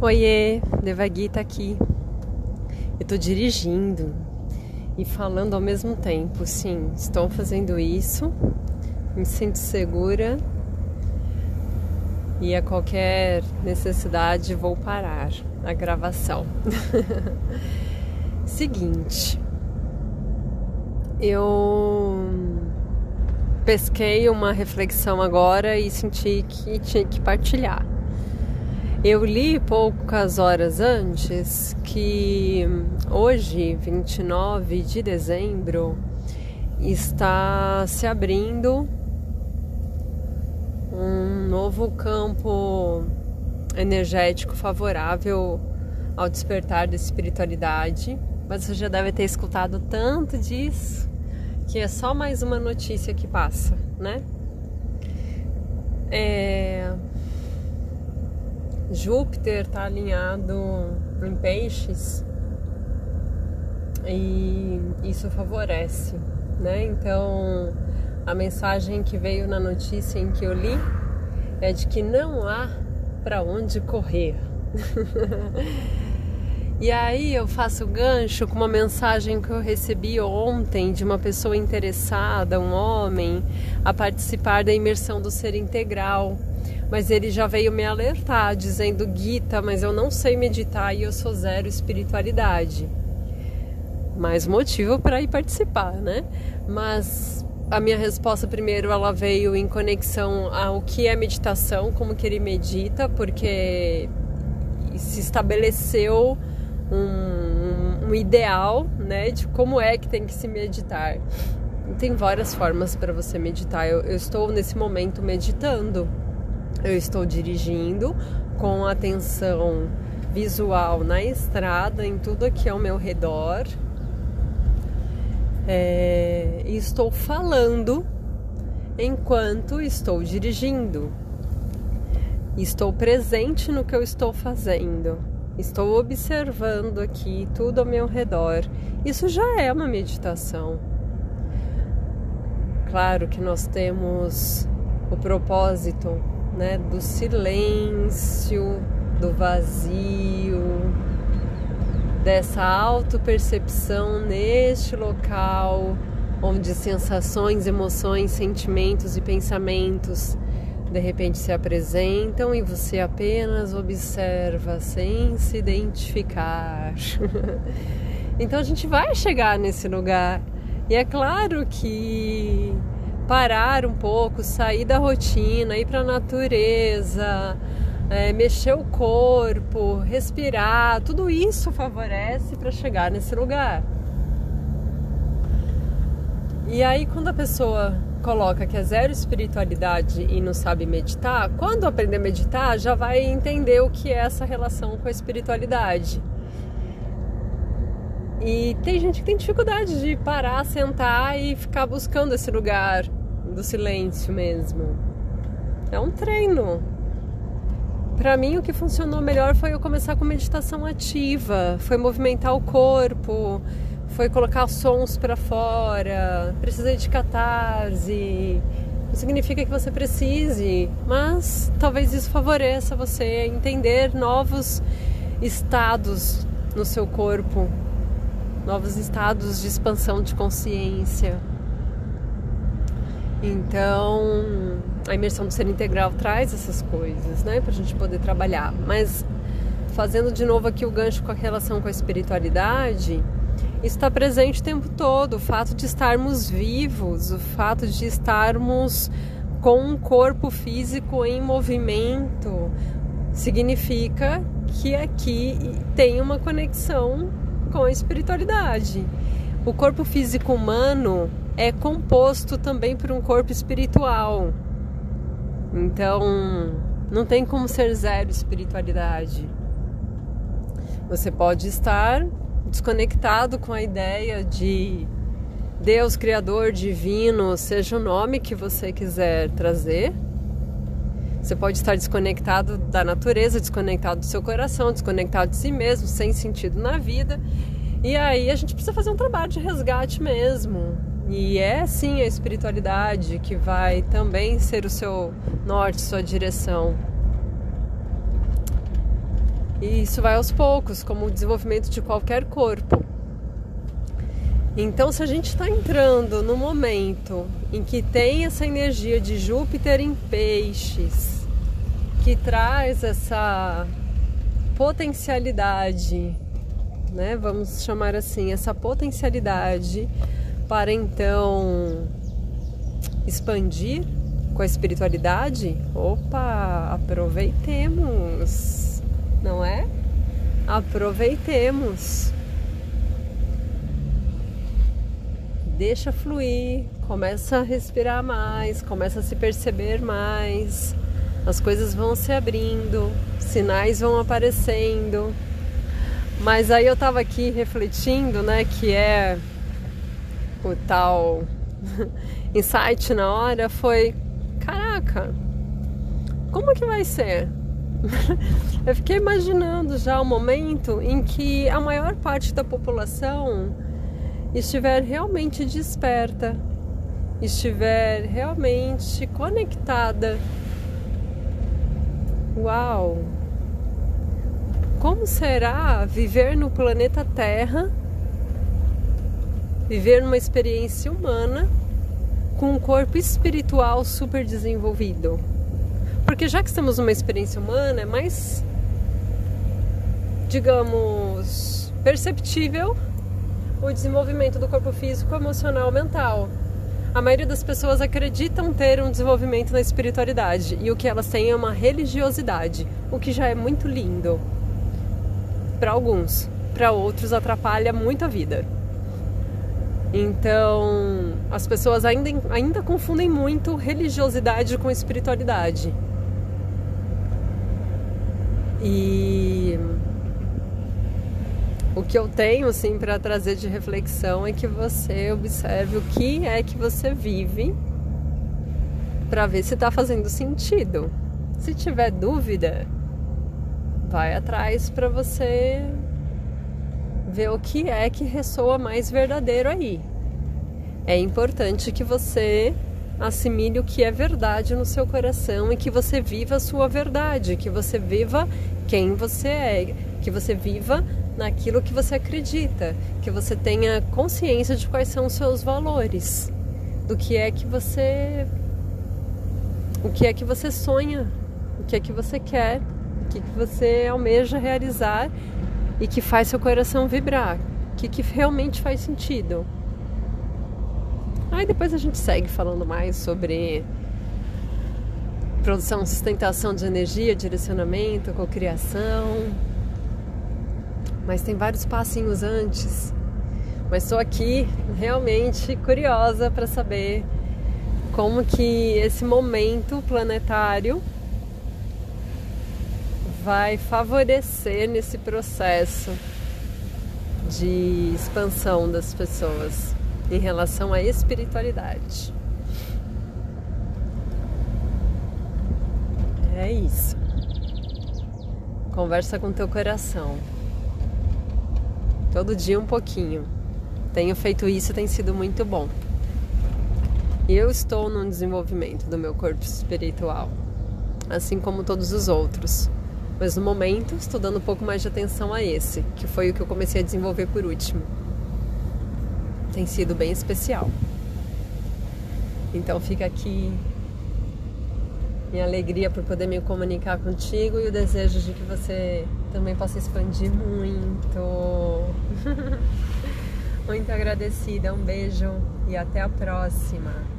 Oiê, Devagui tá aqui. Eu tô dirigindo e falando ao mesmo tempo. Sim, estou fazendo isso, me sinto segura e a qualquer necessidade vou parar a gravação. Seguinte, eu pesquei uma reflexão agora e senti que tinha que partilhar. Eu li poucas horas antes que hoje, 29 de dezembro, está se abrindo um novo campo energético favorável ao despertar da espiritualidade. Mas você já deve ter escutado tanto disso que é só mais uma notícia que passa, né? É Júpiter está alinhado em peixes e isso favorece, né? Então, a mensagem que veio na notícia em que eu li é de que não há para onde correr. e aí eu faço gancho com uma mensagem que eu recebi ontem de uma pessoa interessada, um homem, a participar da imersão do ser integral mas ele já veio me alertar, dizendo: Guita, mas eu não sei meditar e eu sou zero espiritualidade. Mais motivo para ir participar, né? Mas a minha resposta primeiro ela veio em conexão ao que é meditação, como que ele medita, porque se estabeleceu um, um ideal, né, de como é que tem que se meditar. Tem várias formas para você meditar. Eu, eu estou nesse momento meditando eu estou dirigindo com atenção visual na estrada, em tudo aqui ao meu redor. É, estou falando enquanto estou dirigindo. Estou presente no que eu estou fazendo. Estou observando aqui tudo ao meu redor. Isso já é uma meditação. Claro que nós temos o propósito né, do silêncio, do vazio, dessa autopercepção neste local onde sensações, emoções, sentimentos e pensamentos de repente se apresentam e você apenas observa sem se identificar. então a gente vai chegar nesse lugar. E é claro que parar um pouco, sair da rotina, ir para a natureza, é, mexer o corpo, respirar, tudo isso favorece para chegar nesse lugar. E aí, quando a pessoa coloca que é zero espiritualidade e não sabe meditar, quando aprender a meditar, já vai entender o que é essa relação com a espiritualidade. E tem gente que tem dificuldade de parar, sentar e ficar buscando esse lugar do silêncio mesmo. É um treino. Para mim, o que funcionou melhor foi eu começar com meditação ativa, foi movimentar o corpo, foi colocar sons para fora. Precisei de catarse. Não significa que você precise, mas talvez isso favoreça você entender novos estados no seu corpo, novos estados de expansão de consciência. Então, a imersão do ser integral traz essas coisas, né, para a gente poder trabalhar. Mas, fazendo de novo aqui o gancho com a relação com a espiritualidade, está presente o tempo todo. O fato de estarmos vivos, o fato de estarmos com um corpo físico em movimento, significa que aqui tem uma conexão com a espiritualidade. O corpo físico humano é composto também por um corpo espiritual. Então, não tem como ser zero espiritualidade. Você pode estar desconectado com a ideia de Deus Criador Divino, seja o nome que você quiser trazer. Você pode estar desconectado da natureza, desconectado do seu coração, desconectado de si mesmo, sem sentido na vida. E aí a gente precisa fazer um trabalho de resgate mesmo, e é sim a espiritualidade que vai também ser o seu norte, sua direção. E isso vai aos poucos, como o desenvolvimento de qualquer corpo. Então, se a gente está entrando no momento em que tem essa energia de Júpiter em peixes, que traz essa potencialidade, né? Vamos chamar assim, essa potencialidade para então expandir com a espiritualidade. Opa, aproveitemos, não é? Aproveitemos. Deixa fluir, começa a respirar mais, começa a se perceber mais as coisas vão se abrindo, sinais vão aparecendo. Mas aí eu tava aqui refletindo, né, que é o tal insight na hora foi, caraca, como que vai ser? eu fiquei imaginando já o momento em que a maior parte da população estiver realmente desperta, estiver realmente conectada Uau! Como será viver no planeta Terra, viver numa experiência humana com um corpo espiritual super desenvolvido? Porque já que estamos numa experiência humana, é mais, digamos, perceptível o desenvolvimento do corpo físico, emocional, mental a maioria das pessoas acreditam ter um desenvolvimento na espiritualidade e o que elas têm é uma religiosidade, o que já é muito lindo para alguns, para outros atrapalha muito a vida. Então, as pessoas ainda, ainda confundem muito religiosidade com espiritualidade. E o que eu tenho assim para trazer de reflexão é que você observe o que é que você vive para ver se está fazendo sentido. Se tiver dúvida, vai atrás para você ver o que é que ressoa mais verdadeiro aí. É importante que você assimile o que é verdade no seu coração e que você viva a sua verdade, que você viva quem você é, que você viva naquilo que você acredita, que você tenha consciência de quais são os seus valores, do que é que você o que é que você sonha, o que é que você quer, o que, é que você almeja realizar e que faz seu coração vibrar, que, que realmente faz sentido. Aí depois a gente segue falando mais sobre produção, sustentação de energia, direcionamento, cocriação, mas tem vários passinhos antes. Mas estou aqui realmente curiosa para saber como que esse momento planetário vai favorecer nesse processo de expansão das pessoas em relação à espiritualidade. É isso. Conversa com teu coração. Todo dia um pouquinho. Tenho feito isso, tem sido muito bom. Eu estou no desenvolvimento do meu corpo espiritual, assim como todos os outros. Mas no momento estou dando um pouco mais de atenção a esse, que foi o que eu comecei a desenvolver por último. Tem sido bem especial. Então fica aqui minha alegria por poder me comunicar contigo e o desejo de que você também possa expandir muito. muito agradecida, um beijo e até a próxima.